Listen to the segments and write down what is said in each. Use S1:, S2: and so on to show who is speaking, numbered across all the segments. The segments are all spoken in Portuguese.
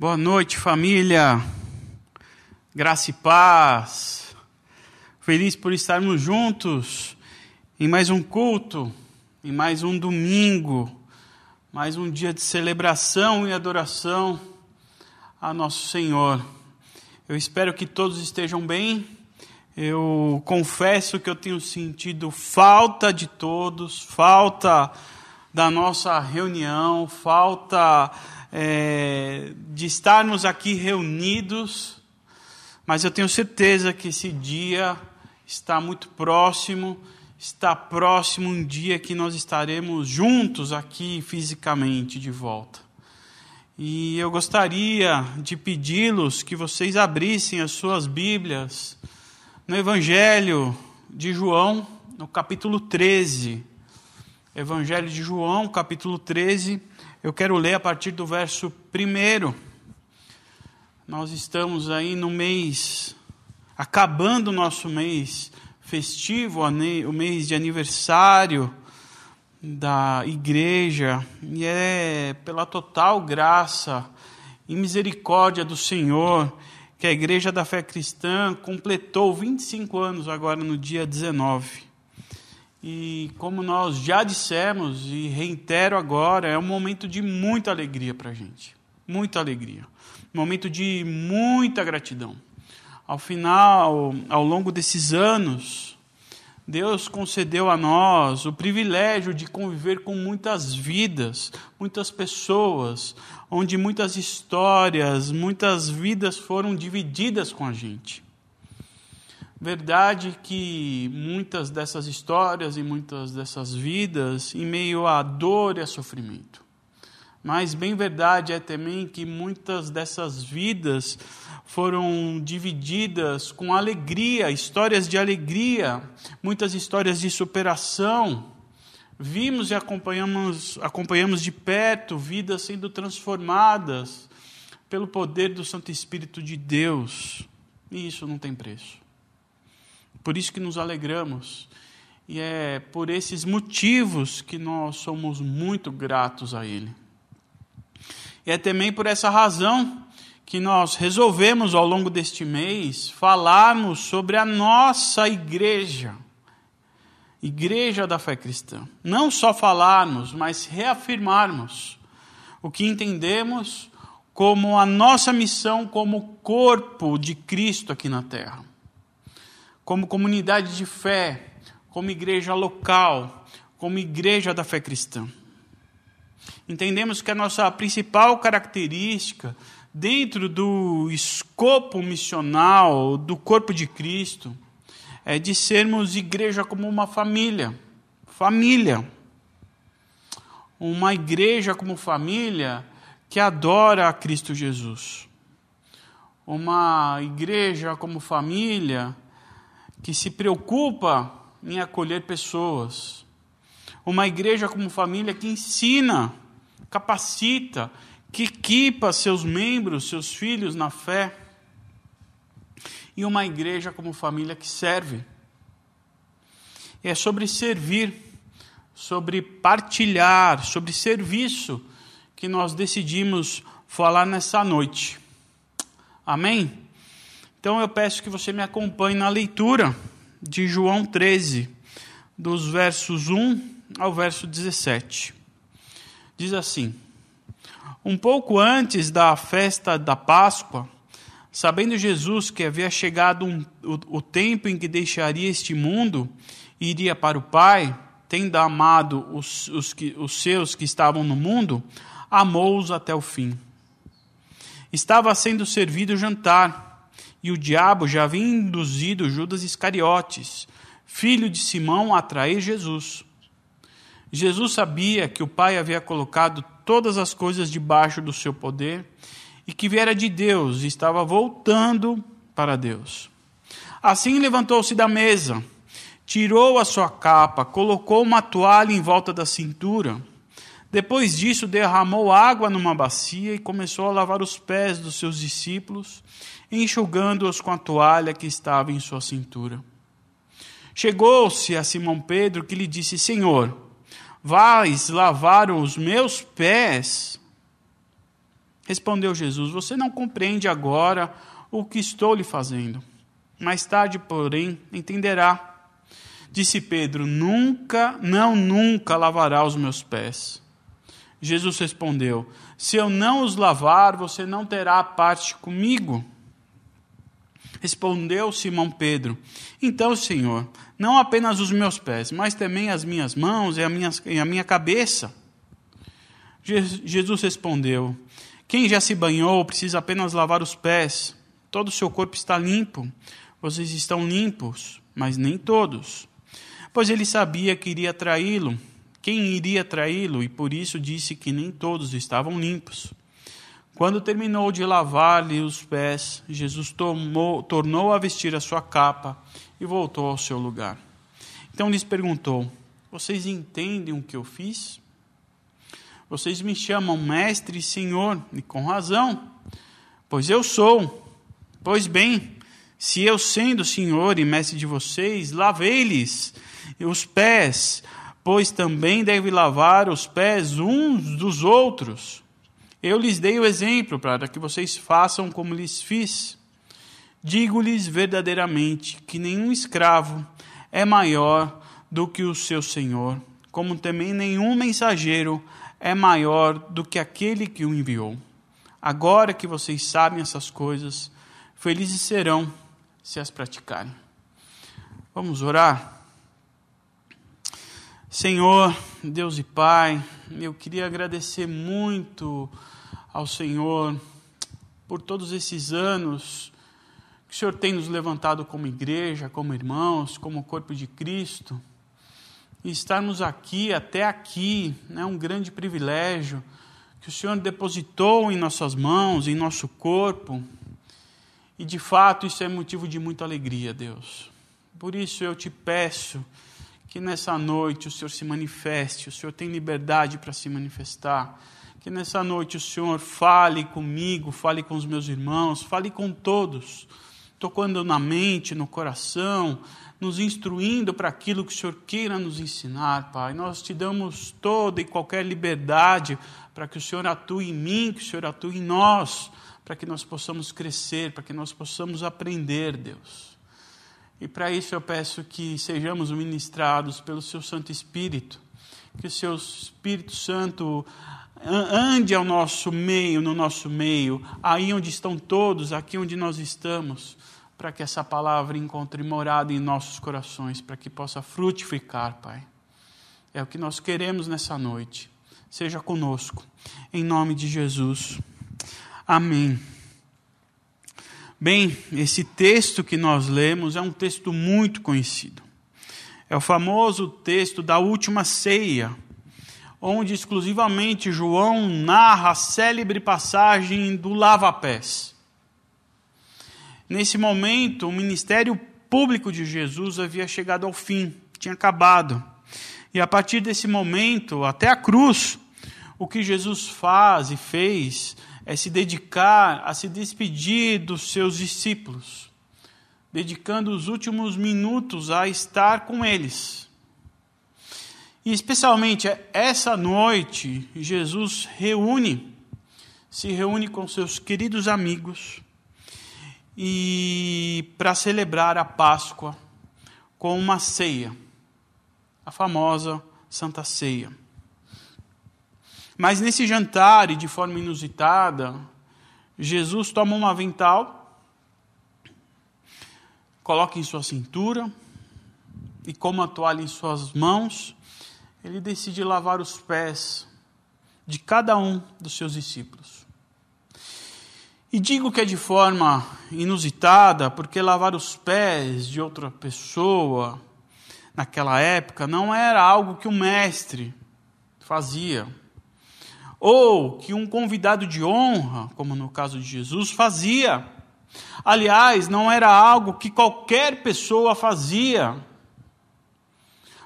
S1: Boa noite, família. Graça e paz. Feliz por estarmos juntos em mais um culto, em mais um domingo, mais um dia de celebração e adoração a nosso Senhor. Eu espero que todos estejam bem. Eu confesso que eu tenho sentido falta de todos, falta da nossa reunião, falta é, de estarmos aqui reunidos, mas eu tenho certeza que esse dia está muito próximo, está próximo um dia que nós estaremos juntos aqui fisicamente de volta. E eu gostaria de pedi-los que vocês abrissem as suas Bíblias no Evangelho de João, no capítulo 13. Evangelho de João, capítulo 13. Eu quero ler a partir do verso 1. Nós estamos aí no mês, acabando o nosso mês festivo, o mês de aniversário da igreja, e é pela total graça e misericórdia do Senhor que a Igreja da Fé Cristã completou 25 anos agora no dia 19. E como nós já dissemos e reitero agora, é um momento de muita alegria para a gente. Muita alegria. Momento de muita gratidão. Ao final, ao longo desses anos, Deus concedeu a nós o privilégio de conviver com muitas vidas, muitas pessoas, onde muitas histórias, muitas vidas foram divididas com a gente. Verdade que muitas dessas histórias e muitas dessas vidas em meio à dor e a sofrimento. Mas bem verdade é também que muitas dessas vidas foram divididas com alegria, histórias de alegria, muitas histórias de superação. Vimos e acompanhamos, acompanhamos de perto vidas sendo transformadas pelo poder do Santo Espírito de Deus. E isso não tem preço. Por isso que nos alegramos. E é por esses motivos que nós somos muito gratos a Ele. E é também por essa razão que nós resolvemos ao longo deste mês falarmos sobre a nossa igreja, igreja da fé cristã. Não só falarmos, mas reafirmarmos o que entendemos como a nossa missão como corpo de Cristo aqui na terra como comunidade de fé, como igreja local, como igreja da fé cristã. Entendemos que a nossa principal característica dentro do escopo missional do corpo de Cristo é de sermos igreja como uma família. Família. Uma igreja como família que adora a Cristo Jesus. Uma igreja como família que se preocupa em acolher pessoas. Uma igreja como família que ensina, capacita, que equipa seus membros, seus filhos na fé. E uma igreja como família que serve. É sobre servir, sobre partilhar, sobre serviço que nós decidimos falar nessa noite. Amém? Então eu peço que você me acompanhe na leitura de João 13, dos versos 1 ao verso 17. Diz assim: Um pouco antes da festa da Páscoa, sabendo Jesus que havia chegado um, o, o tempo em que deixaria este mundo e iria para o Pai, tendo amado os, os, que, os seus que estavam no mundo, amou-os até o fim. Estava sendo servido o jantar e o diabo já havia induzido Judas Iscariotes, filho de Simão, a trair Jesus. Jesus sabia que o Pai havia colocado todas as coisas debaixo do seu poder e que viera de Deus e estava voltando para Deus. Assim levantou-se da mesa, tirou a sua capa, colocou uma toalha em volta da cintura. Depois disso, derramou água numa bacia e começou a lavar os pés dos seus discípulos enxugando-os com a toalha que estava em sua cintura. Chegou-se a Simão Pedro que lhe disse: Senhor, vais lavar os meus pés? Respondeu Jesus: Você não compreende agora o que estou lhe fazendo. Mais tarde, porém, entenderá. Disse Pedro: Nunca, não, nunca lavará os meus pés. Jesus respondeu: Se eu não os lavar, você não terá parte comigo. Respondeu Simão Pedro: Então, Senhor, não apenas os meus pés, mas também as minhas mãos e a minha, e a minha cabeça. Jesus respondeu: Quem já se banhou precisa apenas lavar os pés. Todo o seu corpo está limpo. Vocês estão limpos, mas nem todos. Pois ele sabia que iria traí-lo. Quem iria traí-lo? E por isso disse que nem todos estavam limpos. Quando terminou de lavar-lhe os pés, Jesus tomou, tornou a vestir a sua capa e voltou ao seu lugar. Então lhes perguntou: Vocês entendem o que eu fiz? Vocês me chamam mestre e senhor, e com razão, pois eu sou. Pois bem, se eu, sendo senhor e mestre de vocês, lavei-lhes os pés, pois também deve lavar os pés uns dos outros. Eu lhes dei o exemplo para que vocês façam como lhes fiz. Digo-lhes verdadeiramente que nenhum escravo é maior do que o seu senhor, como também nenhum mensageiro é maior do que aquele que o enviou. Agora que vocês sabem essas coisas, felizes serão se as praticarem. Vamos orar? Senhor, Deus e Pai, eu queria agradecer muito ao Senhor por todos esses anos que o Senhor tem nos levantado como igreja, como irmãos, como corpo de Cristo. E estarmos aqui, até aqui, é um grande privilégio que o Senhor depositou em nossas mãos, em nosso corpo. E de fato isso é motivo de muita alegria, Deus. Por isso eu te peço que nessa noite o Senhor se manifeste, o Senhor tem liberdade para se manifestar. Que nessa noite o Senhor fale comigo, fale com os meus irmãos, fale com todos, tocando na mente, no coração, nos instruindo para aquilo que o Senhor queira nos ensinar, Pai. Nós te damos toda e qualquer liberdade para que o Senhor atue em mim, que o Senhor atue em nós para que nós possamos crescer, para que nós possamos aprender, Deus. E para isso eu peço que sejamos ministrados pelo Seu Santo Espírito, que o Seu Espírito Santo ande ao nosso meio, no nosso meio, aí onde estão todos, aqui onde nós estamos, para que essa palavra encontre morada em nossos corações, para que possa frutificar, Pai. É o que nós queremos nessa noite. Seja conosco, em nome de Jesus. Amém. Bem, esse texto que nós lemos é um texto muito conhecido. É o famoso texto da última ceia, onde exclusivamente João narra a célebre passagem do lava-pés. Nesse momento, o ministério público de Jesus havia chegado ao fim, tinha acabado. E a partir desse momento, até a cruz, o que Jesus faz e fez é se dedicar a se despedir dos seus discípulos, dedicando os últimos minutos a estar com eles. E especialmente essa noite, Jesus reúne, se reúne com seus queridos amigos e para celebrar a Páscoa com uma ceia, a famosa Santa Ceia. Mas nesse jantar, e de forma inusitada, Jesus toma um avental, coloca em sua cintura, e como a toalha em suas mãos, ele decide lavar os pés de cada um dos seus discípulos. E digo que é de forma inusitada, porque lavar os pés de outra pessoa naquela época não era algo que o mestre fazia ou que um convidado de honra, como no caso de Jesus, fazia. Aliás, não era algo que qualquer pessoa fazia,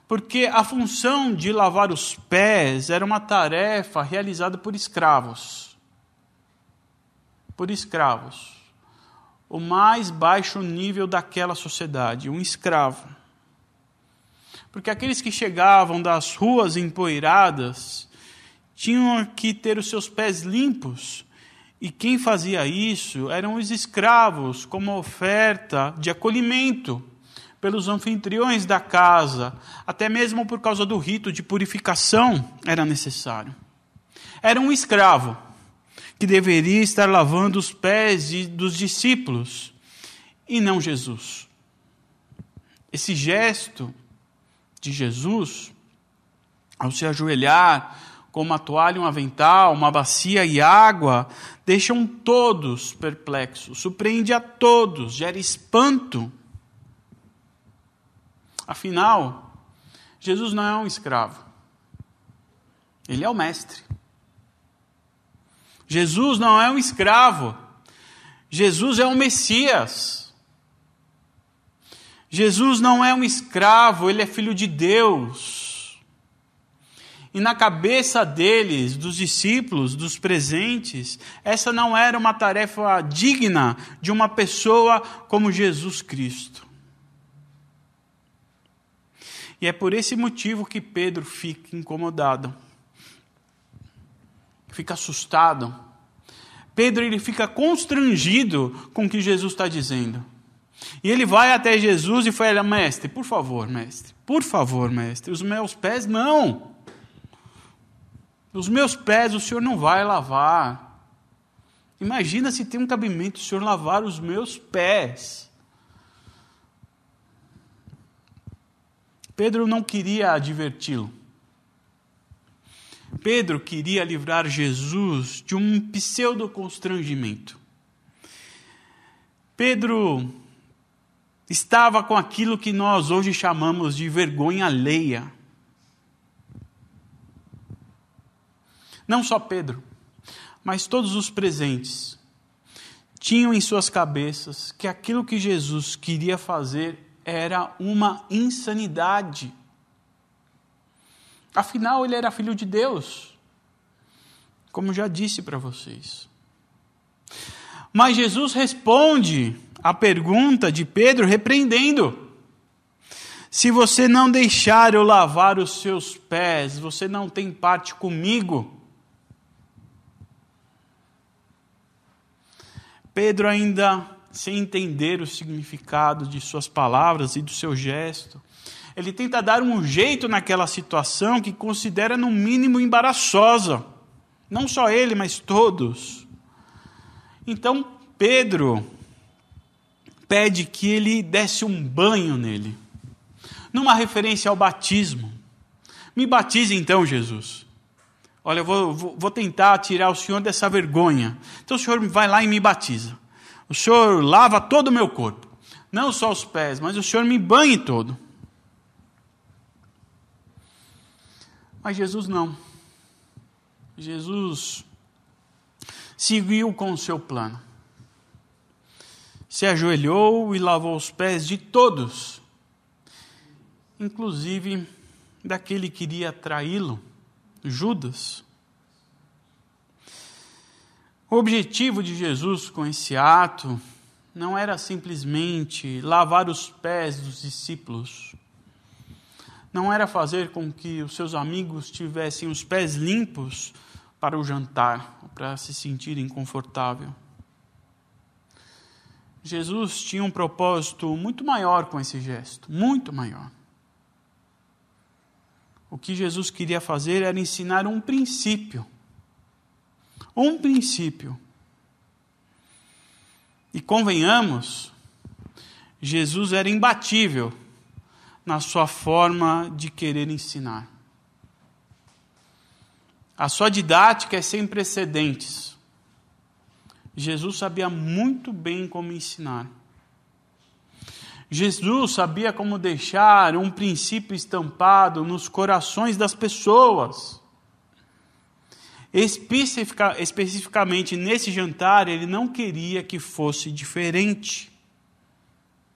S1: porque a função de lavar os pés era uma tarefa realizada por escravos. Por escravos. O mais baixo nível daquela sociedade, um escravo. Porque aqueles que chegavam das ruas empoeiradas, tinham que ter os seus pés limpos E quem fazia isso eram os escravos, como oferta de acolhimento pelos anfitriões da casa, até mesmo por causa do rito de purificação era necessário. Era um escravo que deveria estar lavando os pés dos discípulos e não Jesus. Esse gesto de Jesus, ao se ajoelhar com uma toalha, um avental, uma bacia e água, deixam todos perplexos, surpreende a todos, gera espanto. Afinal, Jesus não é um escravo, ele é o mestre. Jesus não é um escravo. Jesus é o Messias. Jesus não é um escravo, ele é filho de Deus. E na cabeça deles, dos discípulos, dos presentes, essa não era uma tarefa digna de uma pessoa como Jesus Cristo. E é por esse motivo que Pedro fica incomodado fica assustado. Pedro ele fica constrangido com o que Jesus está dizendo. E ele vai até Jesus e fala: Mestre, por favor, mestre, por favor, mestre, os meus pés não. Os meus pés o senhor não vai lavar. Imagina se tem um cabimento o senhor lavar os meus pés. Pedro não queria adverti-lo. Pedro queria livrar Jesus de um pseudo constrangimento. Pedro estava com aquilo que nós hoje chamamos de vergonha alheia. Não só Pedro, mas todos os presentes tinham em suas cabeças que aquilo que Jesus queria fazer era uma insanidade. Afinal, ele era filho de Deus, como já disse para vocês. Mas Jesus responde à pergunta de Pedro, repreendendo: Se você não deixar eu lavar os seus pés, você não tem parte comigo. Pedro, ainda sem entender o significado de suas palavras e do seu gesto, ele tenta dar um jeito naquela situação que considera no mínimo embaraçosa. Não só ele, mas todos. Então Pedro pede que ele desse um banho nele, numa referência ao batismo. Me batize então, Jesus. Olha, eu vou, vou, tentar tirar o senhor dessa vergonha. Então o senhor vai lá e me batiza. O senhor lava todo o meu corpo. Não só os pés, mas o senhor me banhe todo. Mas Jesus não. Jesus seguiu com o seu plano. Se ajoelhou e lavou os pés de todos, inclusive daquele que iria traí-lo, Judas. O objetivo de Jesus com esse ato não era simplesmente lavar os pés dos discípulos, não era fazer com que os seus amigos tivessem os pés limpos para o jantar, para se sentirem confortável. Jesus tinha um propósito muito maior com esse gesto, muito maior. O que Jesus queria fazer era ensinar um princípio. Um princípio. E convenhamos, Jesus era imbatível na sua forma de querer ensinar. A sua didática é sem precedentes. Jesus sabia muito bem como ensinar. Jesus sabia como deixar um princípio estampado nos corações das pessoas. Especifica, especificamente nesse jantar, ele não queria que fosse diferente.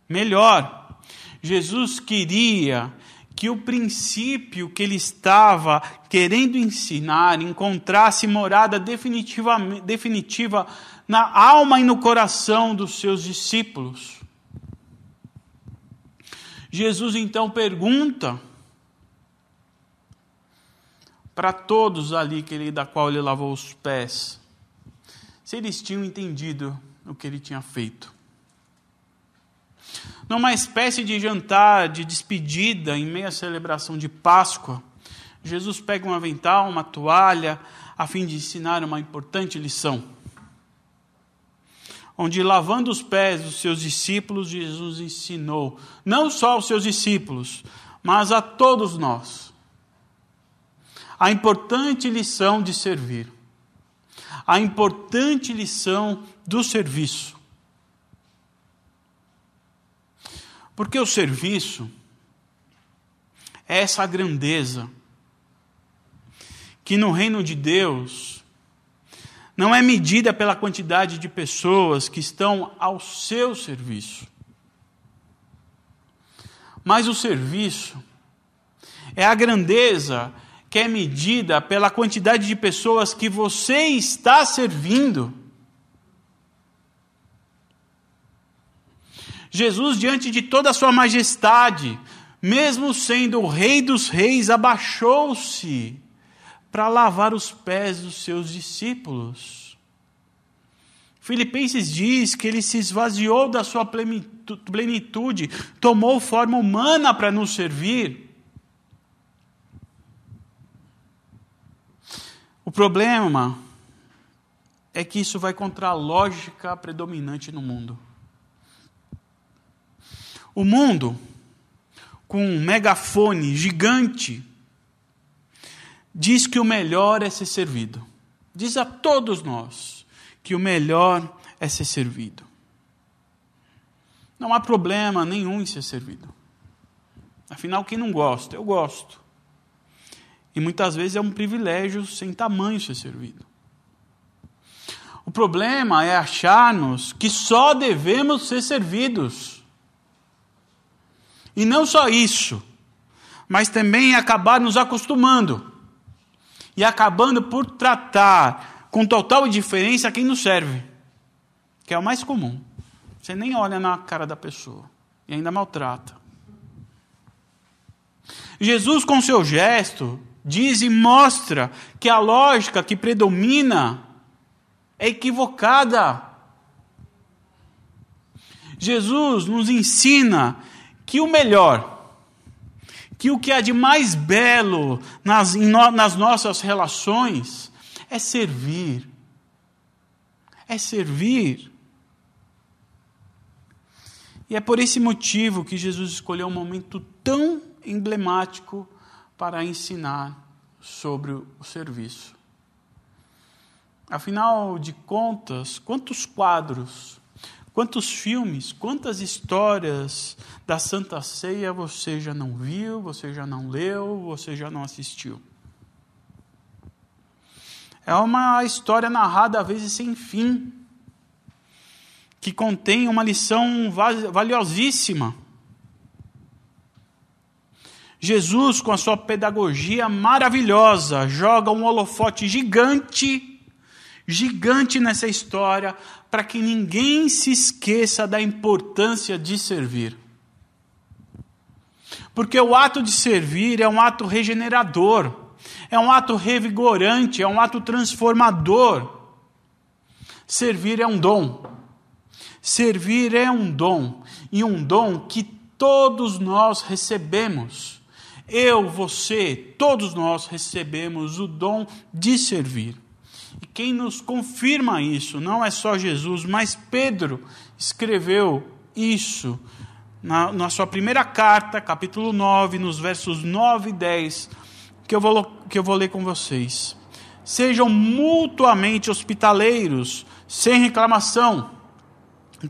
S1: Melhor, Jesus queria que o princípio que ele estava querendo ensinar encontrasse morada definitiva, definitiva na alma e no coração dos seus discípulos. Jesus então pergunta para todos ali que ele, da qual ele lavou os pés, se eles tinham entendido o que ele tinha feito. Numa espécie de jantar de despedida, em meio à celebração de Páscoa, Jesus pega um avental, uma toalha, a fim de ensinar uma importante lição. Onde, lavando os pés dos seus discípulos, Jesus ensinou, não só aos seus discípulos, mas a todos nós, a importante lição de servir, a importante lição do serviço. Porque o serviço é essa grandeza que no reino de Deus não é medida pela quantidade de pessoas que estão ao seu serviço. Mas o serviço é a grandeza que é medida pela quantidade de pessoas que você está servindo. Jesus, diante de toda a sua majestade, mesmo sendo o Rei dos Reis, abaixou-se para lavar os pés dos seus discípulos. Filipenses diz que ele se esvaziou da sua plenitude, tomou forma humana para nos servir. O problema é que isso vai contra a lógica predominante no mundo. O mundo, com um megafone gigante, diz que o melhor é ser servido. Diz a todos nós que o melhor é ser servido. Não há problema nenhum em ser servido. Afinal, quem não gosta? Eu gosto. E muitas vezes é um privilégio sem tamanho ser servido. O problema é achar-nos que só devemos ser servidos. E não só isso, mas também acabar nos acostumando e acabando por tratar com total indiferença quem nos serve, que é o mais comum. Você nem olha na cara da pessoa e ainda maltrata. Jesus, com seu gesto, diz e mostra que a lógica que predomina é equivocada. Jesus nos ensina que o melhor, que o que há de mais belo nas, no, nas nossas relações é servir. É servir. E é por esse motivo que Jesus escolheu um momento tão emblemático para ensinar sobre o serviço. Afinal de contas, quantos quadros Quantos filmes, quantas histórias da Santa Ceia você já não viu, você já não leu, você já não assistiu? É uma história narrada às vezes sem fim, que contém uma lição valiosíssima. Jesus, com a sua pedagogia maravilhosa, joga um holofote gigante gigante nessa história para que ninguém se esqueça da importância de servir. Porque o ato de servir é um ato regenerador, é um ato revigorante, é um ato transformador. Servir é um dom. Servir é um dom, e um dom que todos nós recebemos. Eu, você, todos nós recebemos o dom de servir. Quem nos confirma isso não é só Jesus, mas Pedro escreveu isso na, na sua primeira carta, capítulo 9, nos versos 9 e 10, que eu vou, que eu vou ler com vocês. Sejam mutuamente hospitaleiros, sem reclamação,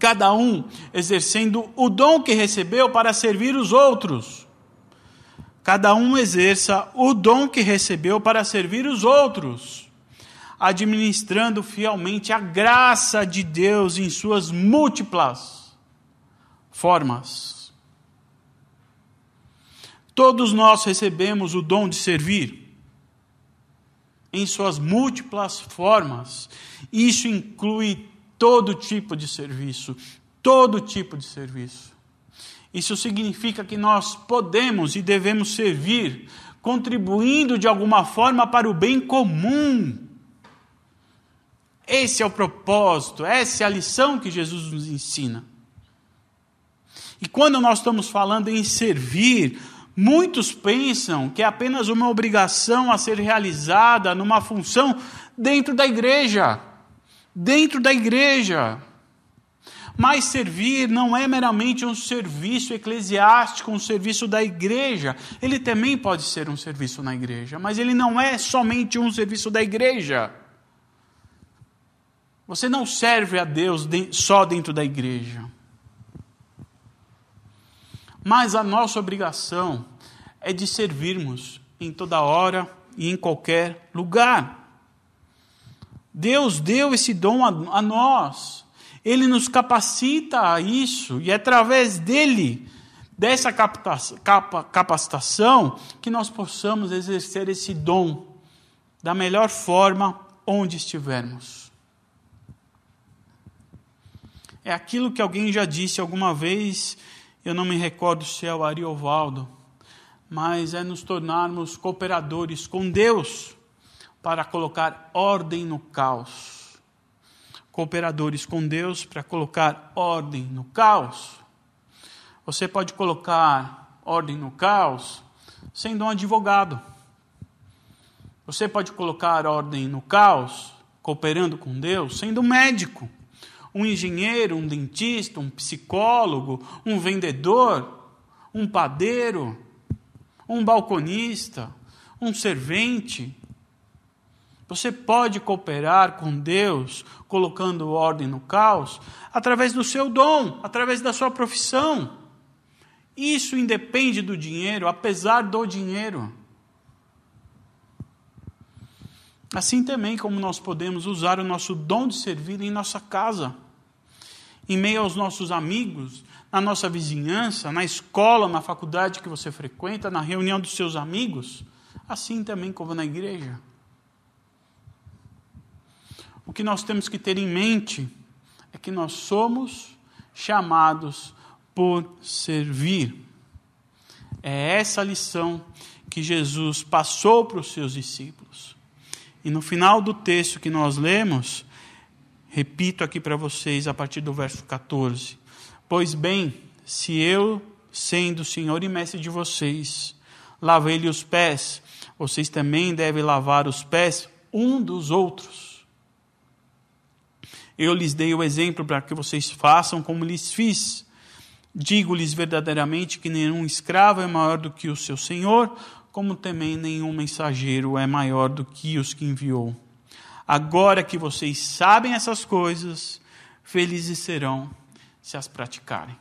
S1: cada um exercendo o dom que recebeu para servir os outros. Cada um exerça o dom que recebeu para servir os outros administrando fielmente a graça de Deus em suas múltiplas formas. Todos nós recebemos o dom de servir em suas múltiplas formas. Isso inclui todo tipo de serviço, todo tipo de serviço. Isso significa que nós podemos e devemos servir, contribuindo de alguma forma para o bem comum Esse é o propósito, essa é a lição que Jesus nos ensina. E quando nós estamos falando em servir, muitos pensam que é apenas uma obrigação a ser realizada numa função dentro da igreja. Dentro da igreja. Mas servir não é meramente um serviço eclesiástico, um serviço da igreja. Ele também pode ser um serviço na igreja, mas ele não é somente um serviço da igreja. Você não serve a Deus só dentro da igreja. Mas a nossa obrigação é de servirmos em toda hora e em qualquer lugar. Deus deu esse dom a, a nós. Ele nos capacita a isso e é através dele, dessa capacitação, que nós possamos exercer esse dom da melhor forma onde estivermos. É aquilo que alguém já disse alguma vez, eu não me recordo se é o Ariovaldo, mas é nos tornarmos cooperadores com Deus para colocar ordem no caos cooperadores com Deus para colocar ordem no caos. Você pode colocar ordem no caos sendo um advogado. Você pode colocar ordem no caos cooperando com Deus sendo um médico, um engenheiro, um dentista, um psicólogo, um vendedor, um padeiro, um balconista, um servente, você pode cooperar com Deus, colocando ordem no caos, através do seu dom, através da sua profissão. Isso independe do dinheiro, apesar do dinheiro. Assim também como nós podemos usar o nosso dom de servir em nossa casa, em meio aos nossos amigos, na nossa vizinhança, na escola, na faculdade que você frequenta, na reunião dos seus amigos, assim também como na igreja. O que nós temos que ter em mente é que nós somos chamados por servir. É essa lição que Jesus passou para os seus discípulos. E no final do texto que nós lemos, repito aqui para vocês a partir do verso 14: Pois bem, se eu, sendo Senhor e Mestre de vocês, lavei-lhe os pés, vocês também devem lavar os pés um dos outros. Eu lhes dei o exemplo para que vocês façam como lhes fiz. Digo-lhes verdadeiramente que nenhum escravo é maior do que o seu senhor, como também nenhum mensageiro é maior do que os que enviou. Agora que vocês sabem essas coisas, felizes serão se as praticarem.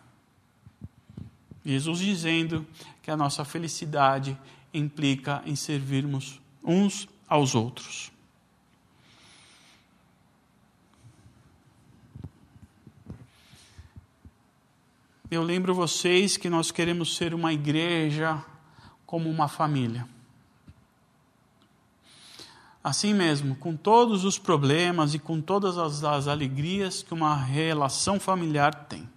S1: Jesus dizendo que a nossa felicidade implica em servirmos uns aos outros. Eu lembro vocês que nós queremos ser uma igreja como uma família. Assim mesmo, com todos os problemas e com todas as, as alegrias que uma relação familiar tem.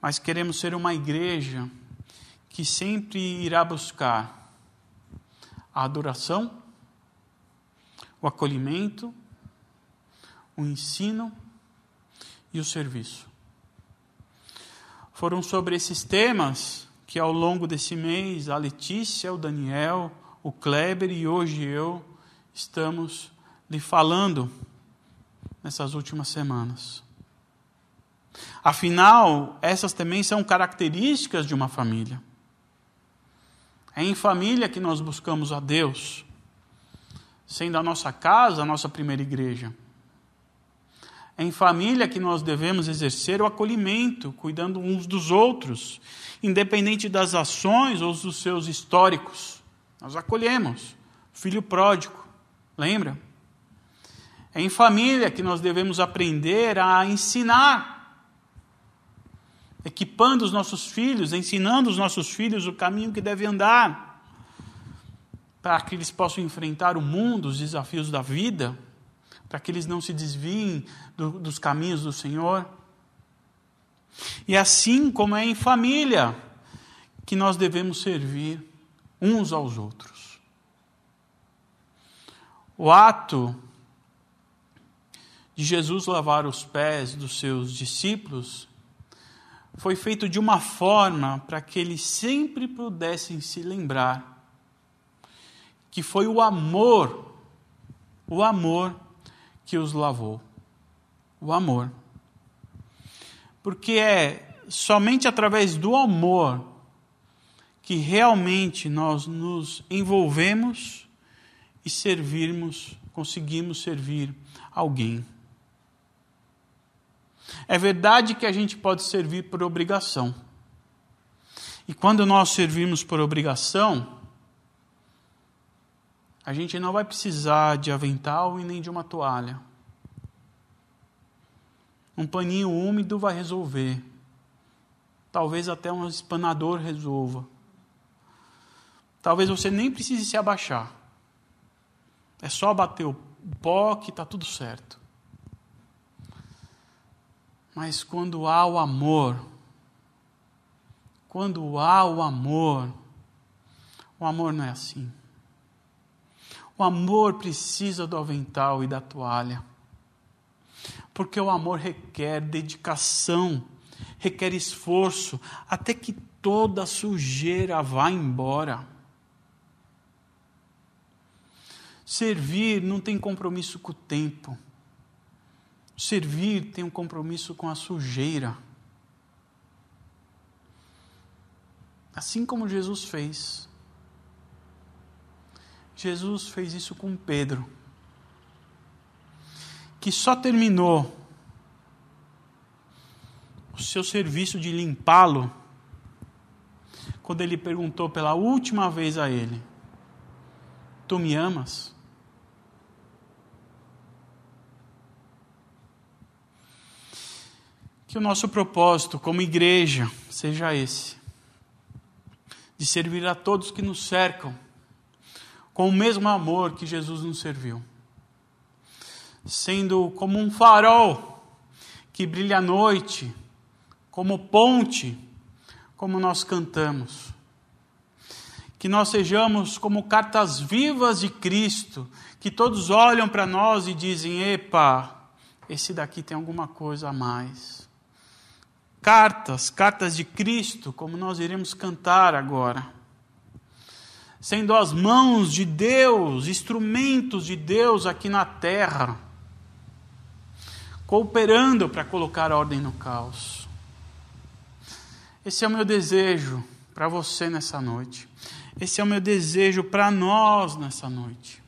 S1: Mas queremos ser uma igreja que sempre irá buscar a adoração, o acolhimento, o ensino e o serviço. Foram sobre esses temas que ao longo desse mês a Letícia, o Daniel, o Kleber e hoje eu estamos lhe falando nessas últimas semanas. Afinal, essas também são características de uma família. É em família que nós buscamos a Deus, sendo a nossa casa a nossa primeira igreja. É em família que nós devemos exercer o acolhimento, cuidando uns dos outros, independente das ações ou dos seus históricos. Nós acolhemos. Filho pródigo, lembra? É em família que nós devemos aprender a ensinar, equipando os nossos filhos, ensinando os nossos filhos o caminho que devem andar, para que eles possam enfrentar o mundo, os desafios da vida para que eles não se desviem do, dos caminhos do Senhor. E assim como é em família, que nós devemos servir uns aos outros. O ato de Jesus lavar os pés dos seus discípulos foi feito de uma forma para que eles sempre pudessem se lembrar que foi o amor, o amor que os lavou. O amor. Porque é somente através do amor que realmente nós nos envolvemos e servirmos, conseguimos servir alguém. É verdade que a gente pode servir por obrigação. E quando nós servimos por obrigação, a gente não vai precisar de avental e nem de uma toalha. Um paninho úmido vai resolver. Talvez até um espanador resolva. Talvez você nem precise se abaixar. É só bater o pó que está tudo certo. Mas quando há o amor, quando há o amor, o amor não é assim. O amor precisa do avental e da toalha. Porque o amor requer dedicação, requer esforço, até que toda sujeira vá embora. Servir não tem compromisso com o tempo. Servir tem um compromisso com a sujeira. Assim como Jesus fez. Jesus fez isso com Pedro, que só terminou o seu serviço de limpá-lo quando ele perguntou pela última vez a ele: Tu me amas? Que o nosso propósito como igreja seja esse: de servir a todos que nos cercam com o mesmo amor que Jesus nos serviu. Sendo como um farol que brilha à noite, como ponte, como nós cantamos. Que nós sejamos como cartas vivas de Cristo, que todos olham para nós e dizem: Epa, esse daqui tem alguma coisa a mais. Cartas, cartas de Cristo, como nós iremos cantar agora sendo as mãos de Deus, instrumentos de Deus aqui na terra, cooperando para colocar ordem no caos. Esse é o meu desejo para você nessa noite. Esse é o meu desejo para nós nessa noite.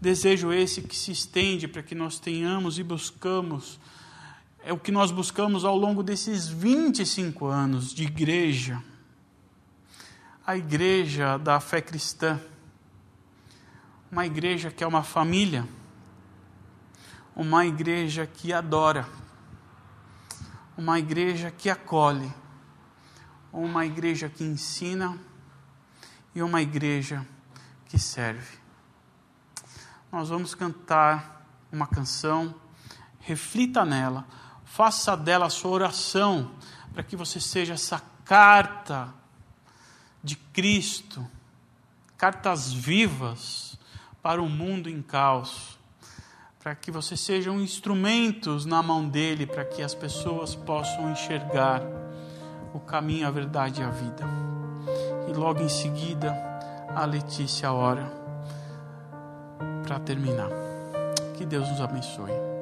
S1: Desejo esse que se estende para que nós tenhamos e buscamos, é o que nós buscamos ao longo desses 25 anos de igreja. A igreja da fé cristã, uma igreja que é uma família, uma igreja que adora, uma igreja que acolhe, uma igreja que ensina. E uma igreja que serve. Nós vamos cantar uma canção, reflita nela, faça dela a sua oração, para que você seja essa carta de Cristo, cartas vivas para um mundo em caos, para que vocês sejam instrumentos na mão dele, para que as pessoas possam enxergar o caminho, a verdade e a vida. E logo em seguida, a Letícia ora para terminar. Que Deus nos abençoe.